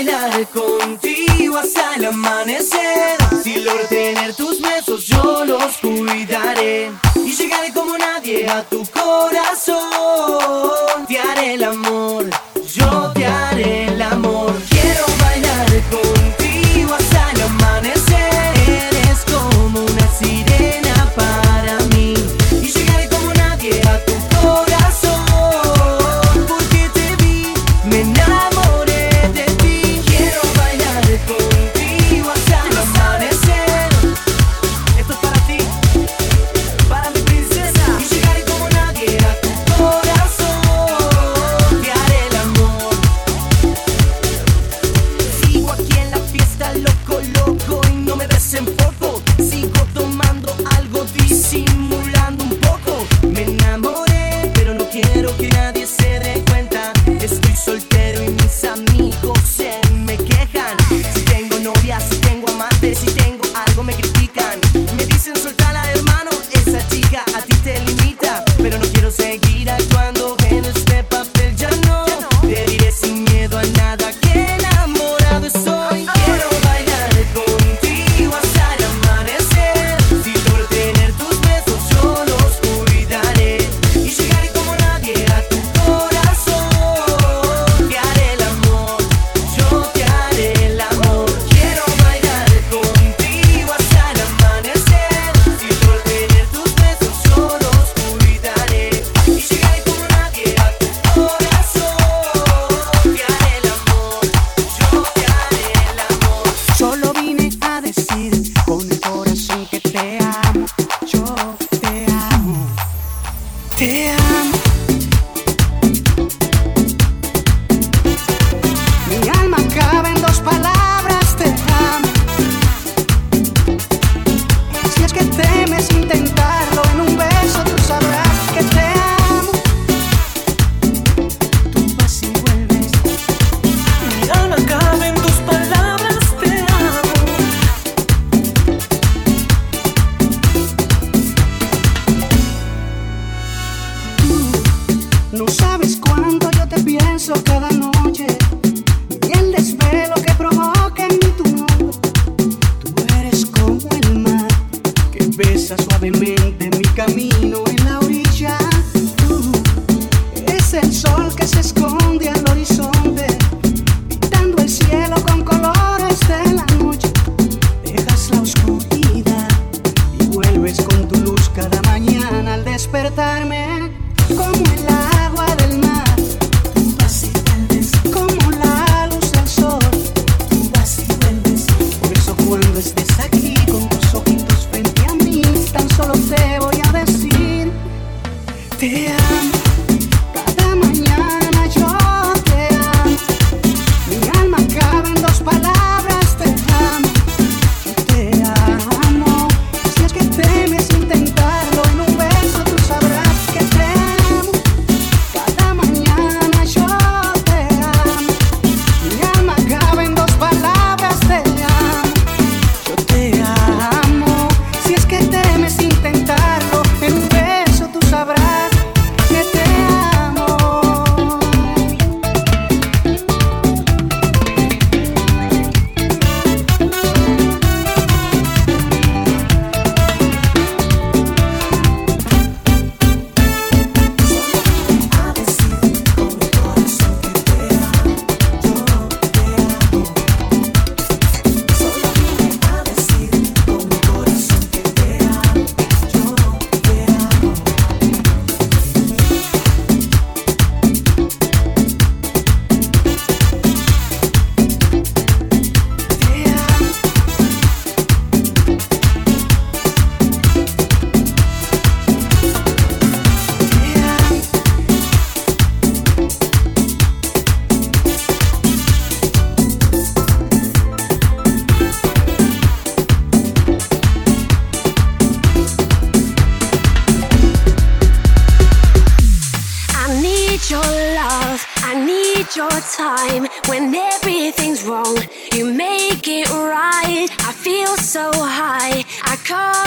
bailar contigo hasta el amanecer. Si logro tener tus besos, yo los cuidaré. Y llegaré como nadie a tu corazón. Te haré el amor.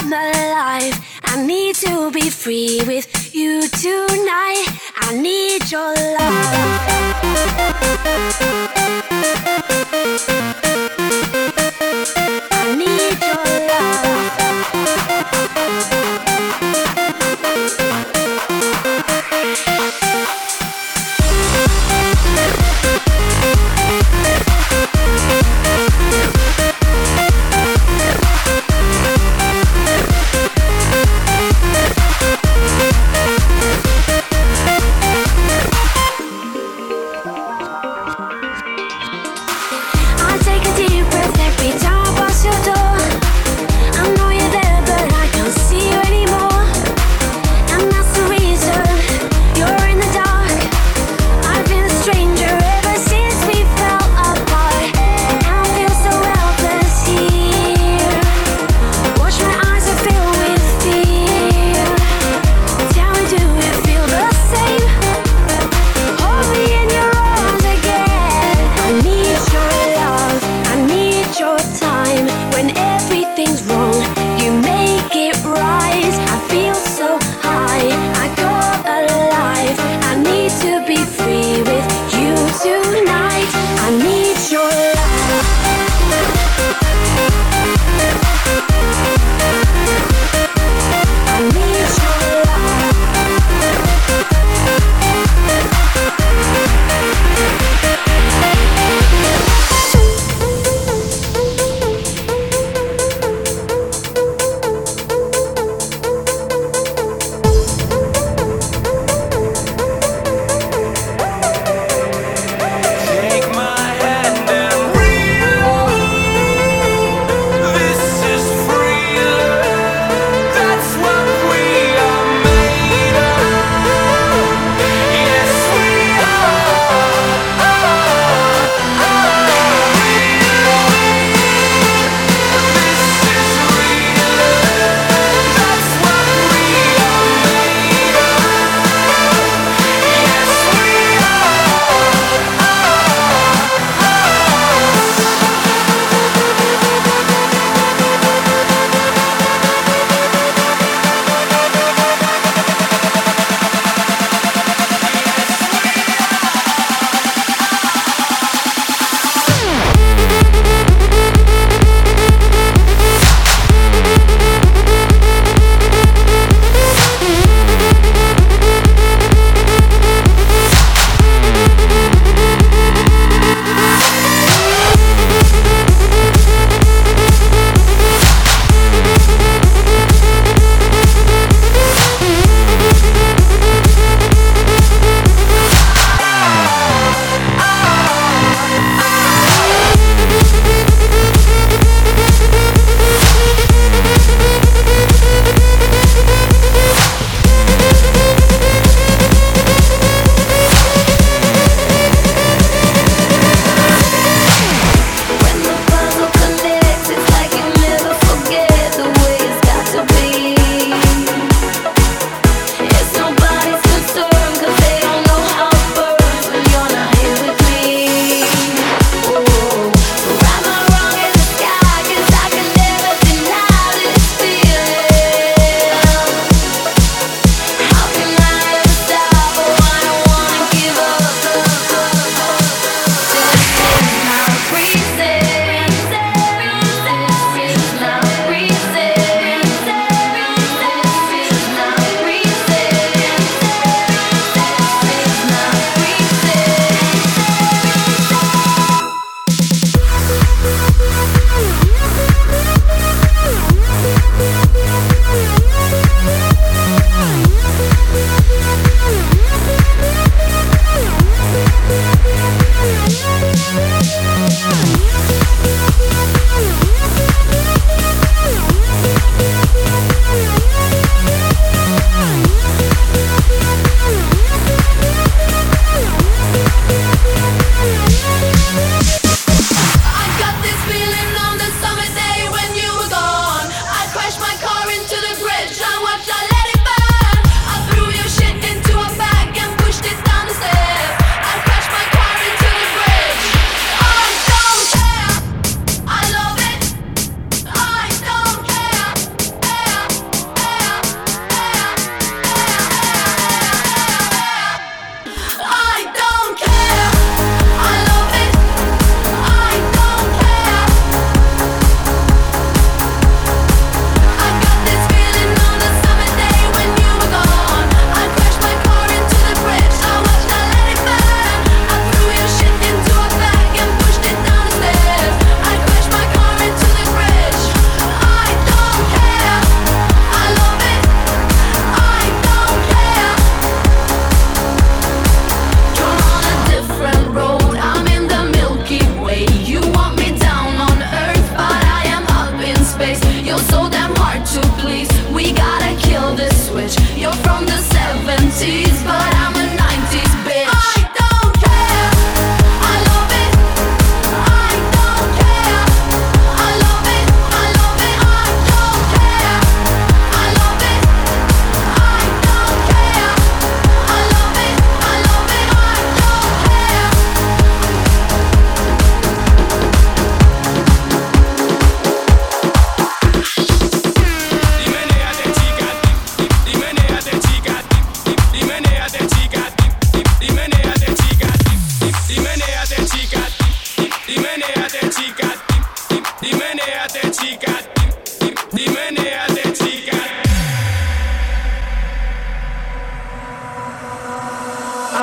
of my life. I need to be free with you tonight. I need your love.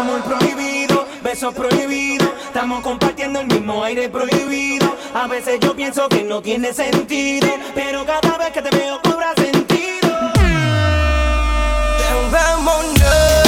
Amor prohibido, beso prohibido. Estamos compartiendo el mismo aire prohibido. A veces yo pienso que no tiene sentido, pero cada vez que te veo cobra sentido. Vámonos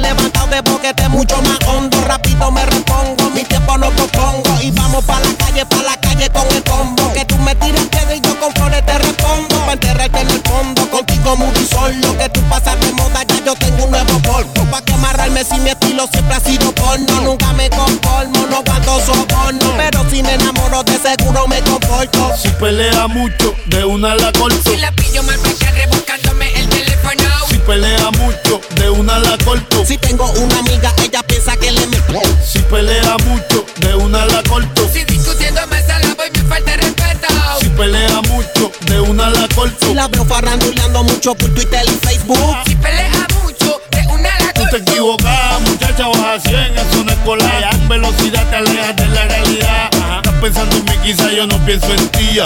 levantado de boquete mucho más hondo. Rápido me repongo, mi tiempo no propongo. Y vamos pa' la calle, pa' la calle con el combo. Que tú me tiras piedra y yo con flores te respondo. Pa' enterrarte en el fondo, contigo muy solo. Que tú pasas de moda, ya yo tengo un nuevo polvo. Pa' que amarrarme si mi estilo siempre ha sido porno. Nunca me conformo, no guardo soborno. Pero si me enamoro, de seguro me comporto. Si pelea mucho, de una la corto. Si la pillo mal me tengo una amiga, ella piensa que le meto. Si pelea mucho, de una la corto. Si discutiendo me sala voy me falta respeto Si pelea mucho, de una la corto. Si la veo faranduleando mucho por Twitter y Facebook. Si pelea mucho de una la Tú te equivocas, muchacha, baja 100, eso no es colar. Con velocidad te alejas de la realidad. Estás pensando en mí, quizá yo no pienso en ti. ya.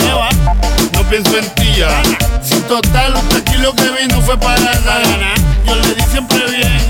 No pienso en ti. ya. Si total, aquí lo que vino fue para nada. Yo le di siempre bien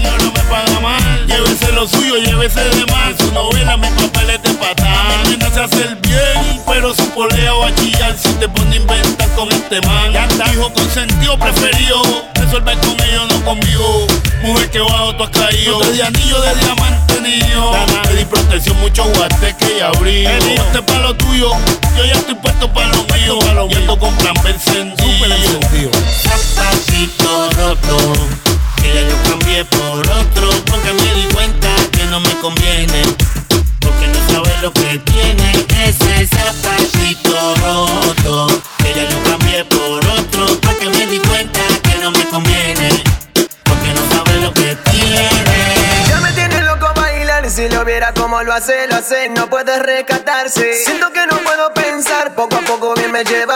paga mal. Llévese lo suyo, llévese de más. Su novela, mis papeles de patán. Mi nena se hace el bien, pero su polea va a chillar si te pone a inventar con este man. Ya está, hijo consentido, preferido. Resuelve con ellos, no conmigo. Mujer que bajo tú has caído. No te di anillo de diamante, niño. Te di protección, mucho guateque y abrigo. Ponte pa' lo tuyo, yo ya estoy puesto pa' lo mío. Y ando con plan B encendido. Zapatito roto, que ya yo cambié por otro porque me di cuenta que no me conviene. Porque no sabes lo que tiene ese zapatito roto. Que ya yo cambié por otro porque me di cuenta que no me conviene. Porque no sabes lo que tiene. Ya me tienes loco bailar si lo viera como lo hace, lo hace, no puedes rescatarse. Siento que no puedo pensar, poco a poco bien me lleva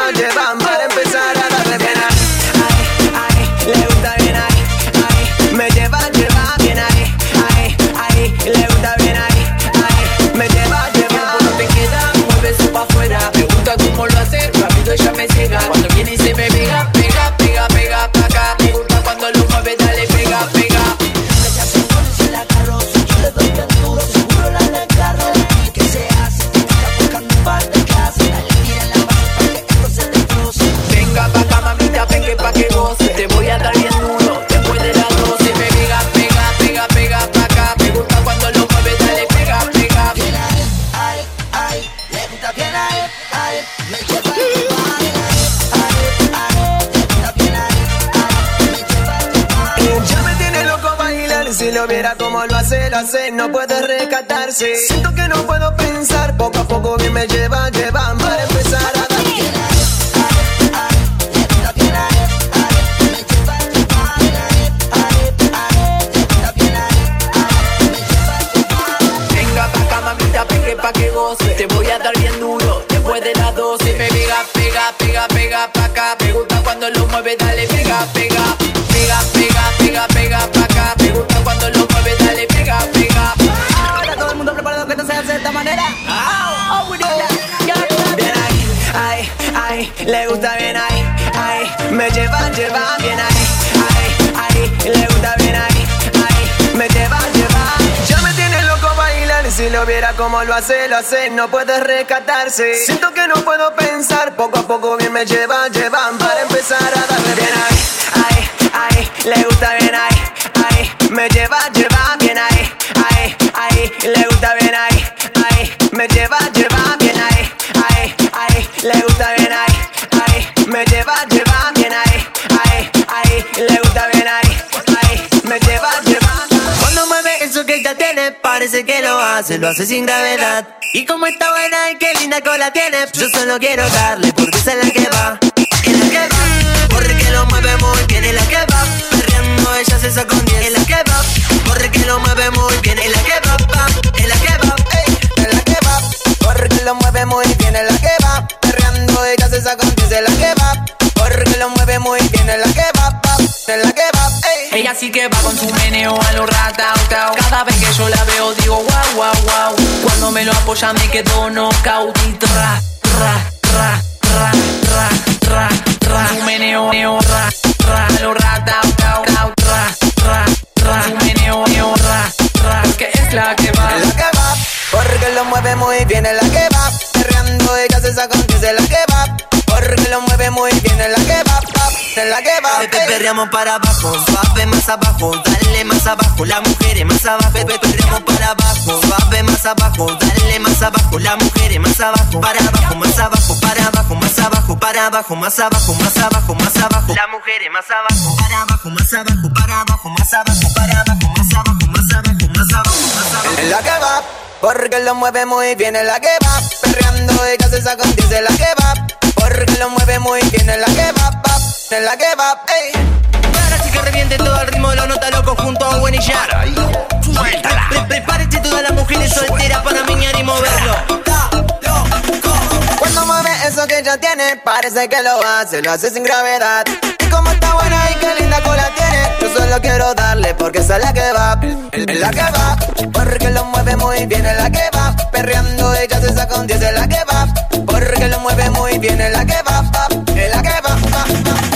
lleva, lleva ahí, le gusta bien ahí, ay, me lleva, lleva. Ya me tiene loco bailar y si lo viera como lo hace, lo hace, no puede rescatarse. Siento que no puedo pensar, poco a poco bien me lleva, llevan para empezar a darle bien ahí, ay, ay, le gusta bien ahí, ay, me lleva, lleva bien ahí, ay, ay, le gusta bien ahí, ay, me lleva, lleva parece que lo hace, lo hace sin gravedad. Y como está buena y qué linda cola tiene, yo solo quiero darle porque es la que va, es la que va, porque lo mueve muy bien, es la que va, perreando ella se un 10, es la que va, porque lo mueve muy bien, es la que va, va, es la que va, ey, es la que va, porque lo mueve muy bien, es la que va, perreando ella se un 10, es la que va, porque lo mueve muy bien, es la que va, va, la que va. Ella sí que va con su meneo a lo ratao, tao. Cada vez que yo la veo digo wow, wow, wow. Cuando me lo apoya me quedo knockout y tra, tra, tra, tra, tra, tra, tra. Su meneo, neo, ra, ra, a lo tao, tra, tra, tra. Su meneo, neo, ra, que es la que va. La que va, porque lo mueve muy bien, es la que va. Perreando ella se saca 10, es la que va. Porque lo mueve muy bien, es la que va, es la que va. Pepe perreamos para abajo, suave más abajo, dale más abajo, la mujer es más abajo. Pepe perreamos para abajo, suave más abajo, dale más abajo, la mujer es más abajo. Para abajo, más abajo, para abajo, más abajo, para abajo, más abajo, más abajo, más abajo. La mujer es más abajo, para abajo, más abajo, para abajo, más abajo, para abajo, más abajo, más abajo, más abajo, más abajo. Es la que va, porque lo mueve muy bien, es la que va. Perreando se saca un 10, es la que va. Porque lo mueve muy bien, es la que va, es la que va, ey. Ahora sí que reviente todo el ritmo de la nota loco junto a Gwen y ya. Suéltala. Pre- Prepárense todas las mujeres solteras para meñar y moverlo. Cuando mueve eso que ella tiene, parece que lo hace, lo hace sin gravedad. Y como está buena y qué linda cola tiene, yo solo quiero darle porque es la que va, es la que va. Porque lo mueve muy bien, es la que va. Perreando ella se saca un 10, es la que va. Porque lo mueve muy bien, es la que va, es la que va, va, va.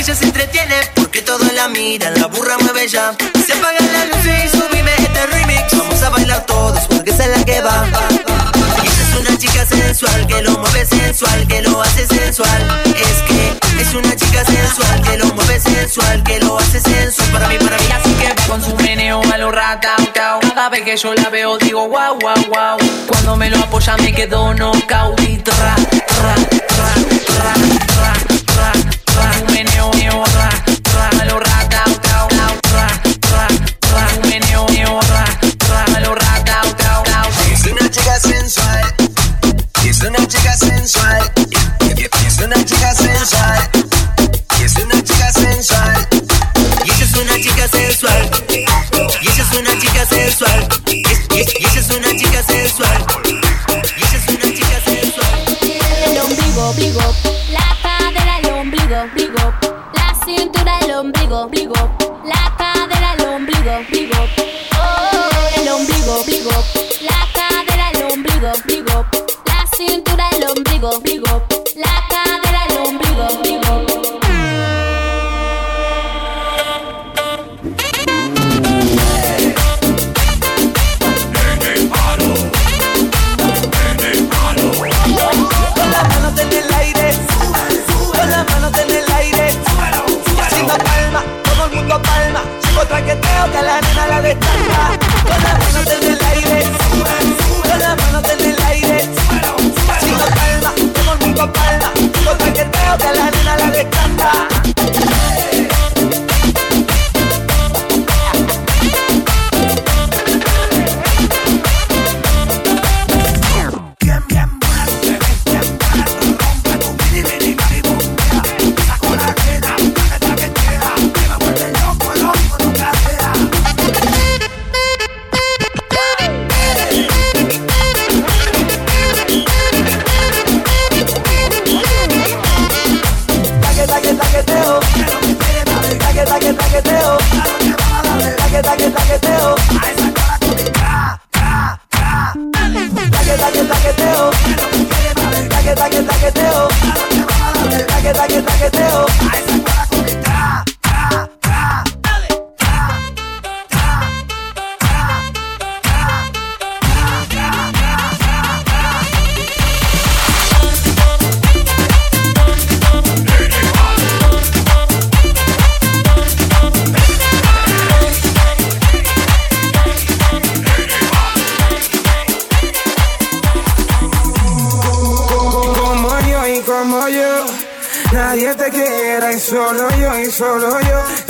Ella se entretiene porque todos la miran, la burra mueve ya. Se apagan las luces y subime este remix. Vamos a bailar todos porque esa es la que va. Ella es una chica sensual que lo mueve sensual, que lo hace sensual. Es que es una chica sensual que lo mueve sensual, que lo hace sensual. Para mí, para mí, Ella sí que con su meneo a lo ratao, tao. Cada vez que yo la veo digo wow, wow, wow. Cuando me lo apoya me quedo knockout y. Su meneo,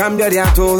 cambiaria todo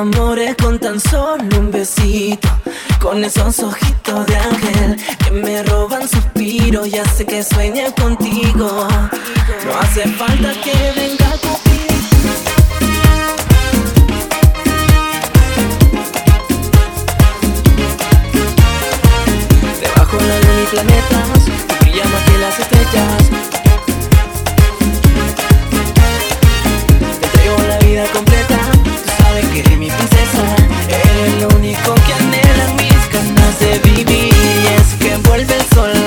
enamoré con tan solo un besito. Con esos ojitos de ángel que me roban suspiro. Ya sé que sueña contigo. No hace falta que venga contigo. Debajo la luna y planetas, brilla más que las estrellas. me quedé mi princesa. Eres lo único que anhelan mis ganas de vivir. Y es que vuelve el sol.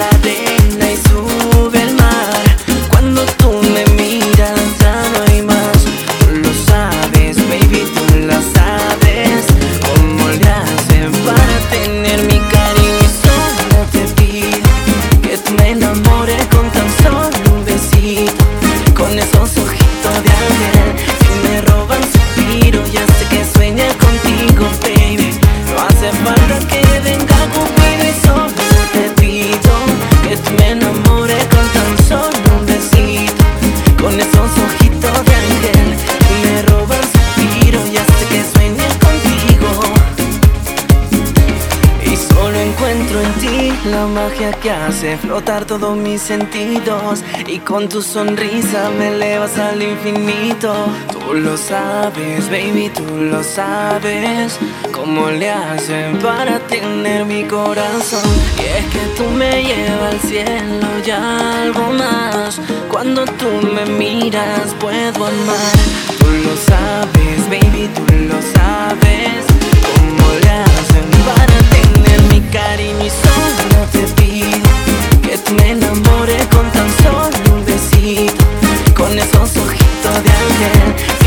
hace flotar todos mis sentidos y con tu sonrisa me elevas al infinito. Tú lo sabes, baby, tú lo sabes, cómo le hacen para tener mi corazón. Y es que tú me llevas al cielo y algo más. Cuando tú me miras puedo amar. Tú lo sabes, baby, tú lo sabes, cómo le hacen para tener mi cariño y solo te que me enamoré con tan solo un besito, con esos ojitos de ángel.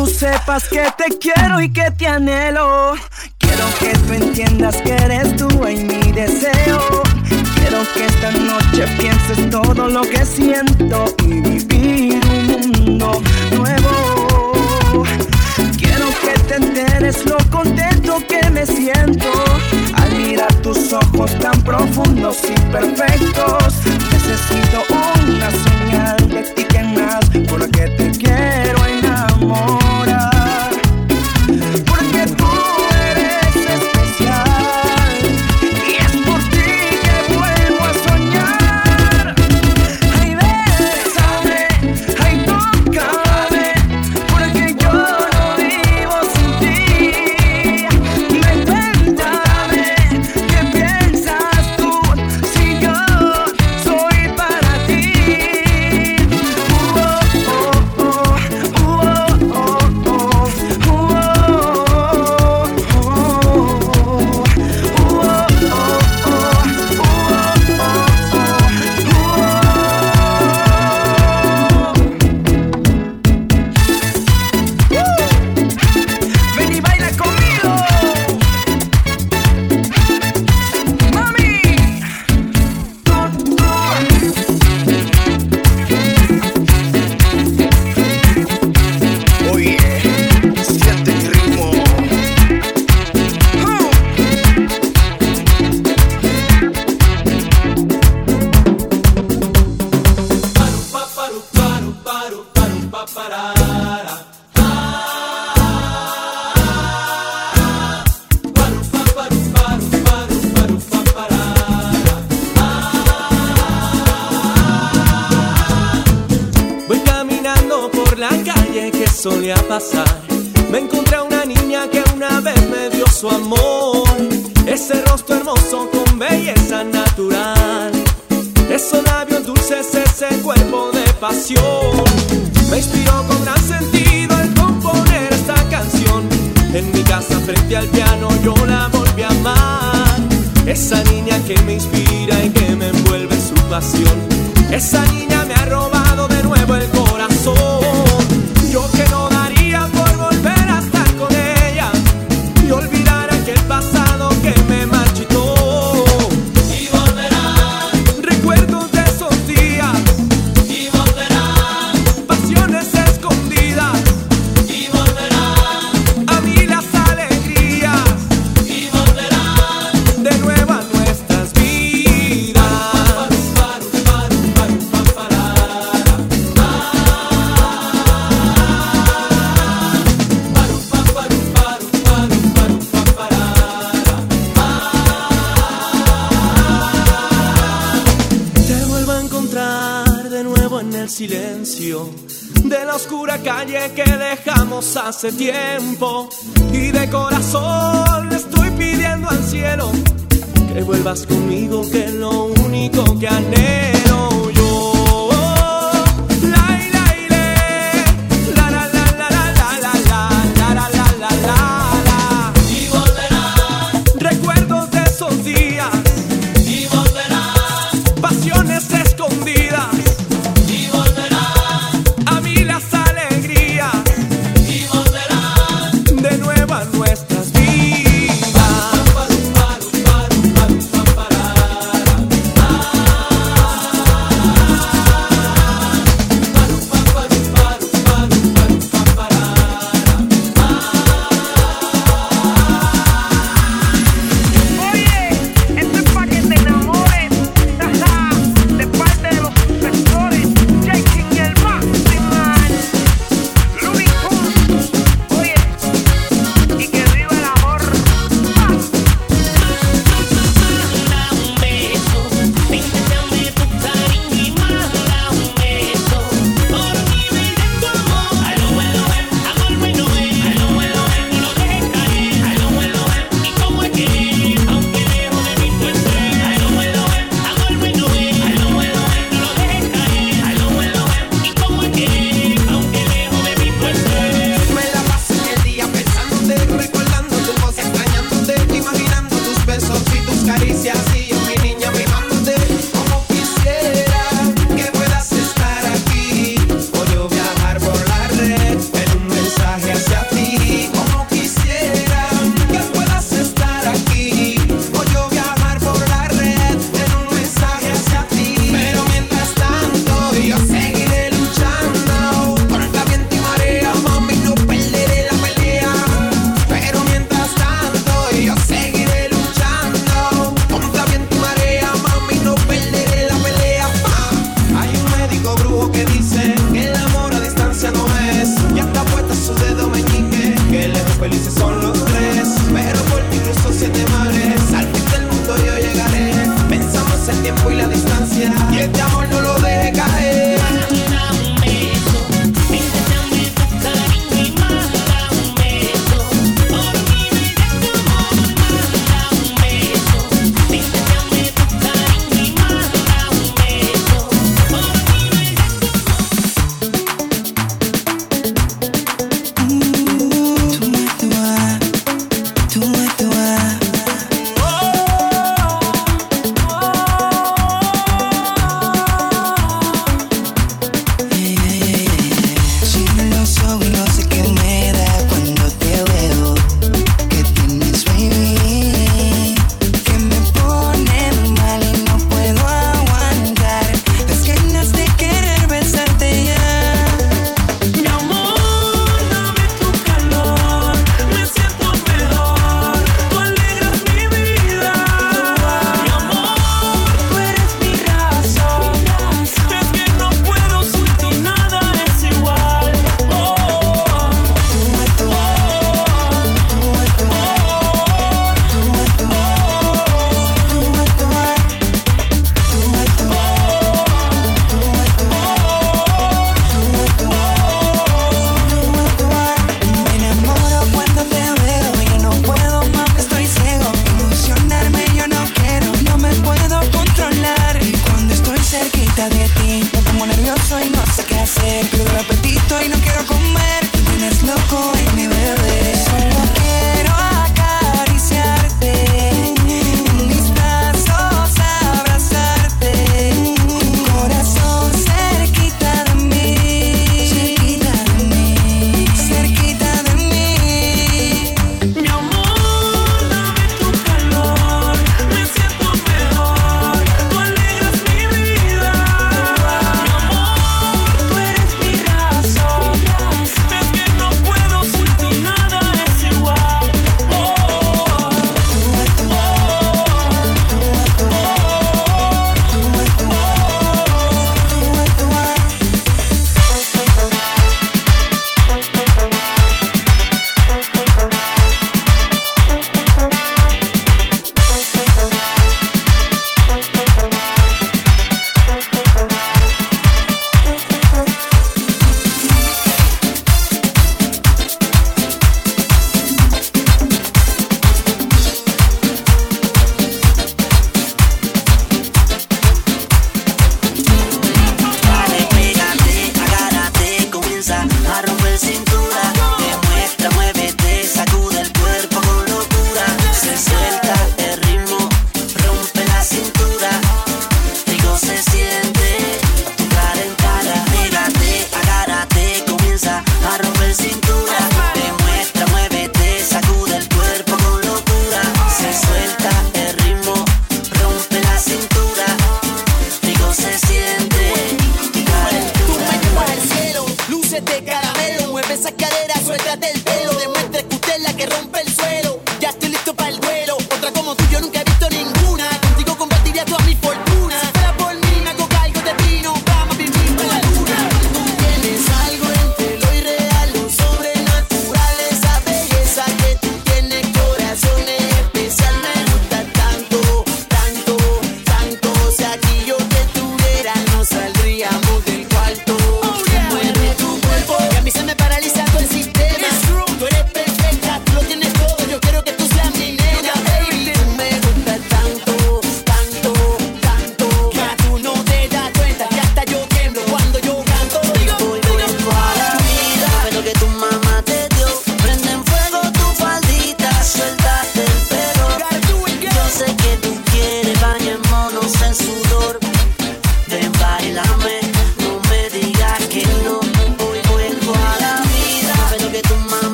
tú sepas que te quiero y que te anhelo. Quiero que tú entiendas que eres tú y mi deseo. Quiero que esta noche pienses todo lo que siento y vivir un mundo nuevo. Quiero que te enteres lo contento que me siento al mirar tus ojos tan profundos y perfectos. Necesito una señal de ti que más porque te quiero en nada. amor hace tiempo y de corazón le estoy pidiendo al cielo que vuelvas conmigo, que es lo único que anhelo.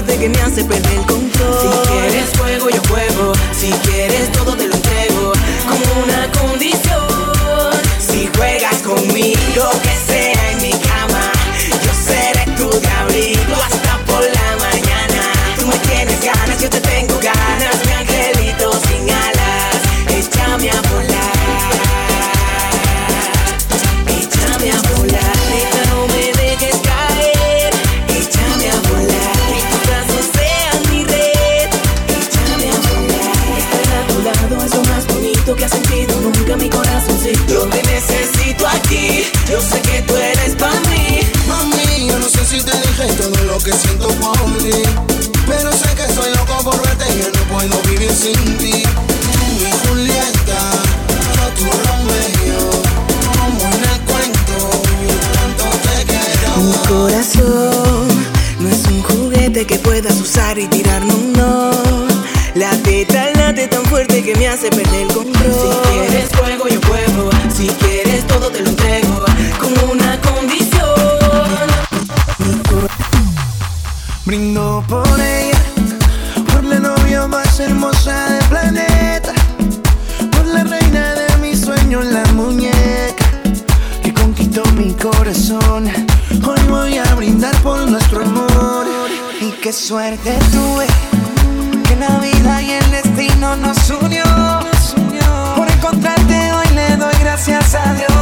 fuerte que me hace perder el control. Si quieres fuego, yo fuego. Si quieres todo, te puedo vivir sin ti. Tú Julieta, tu Romeo, como en el. Mi corazón no es un juguete que puedas usar y tirarme un no. La teta late tan fuerte que me hace perder el control. Si quieres fuego, yo juego. Si quieres todo, te lo hermosa del planeta. Por la reina de mis sueños, la muñeca que conquistó mi corazón. Hoy voy a brindar por nuestro amor. Y qué suerte tuve que la vida y el destino nos unió. Por encontrarte hoy le doy gracias a Dios.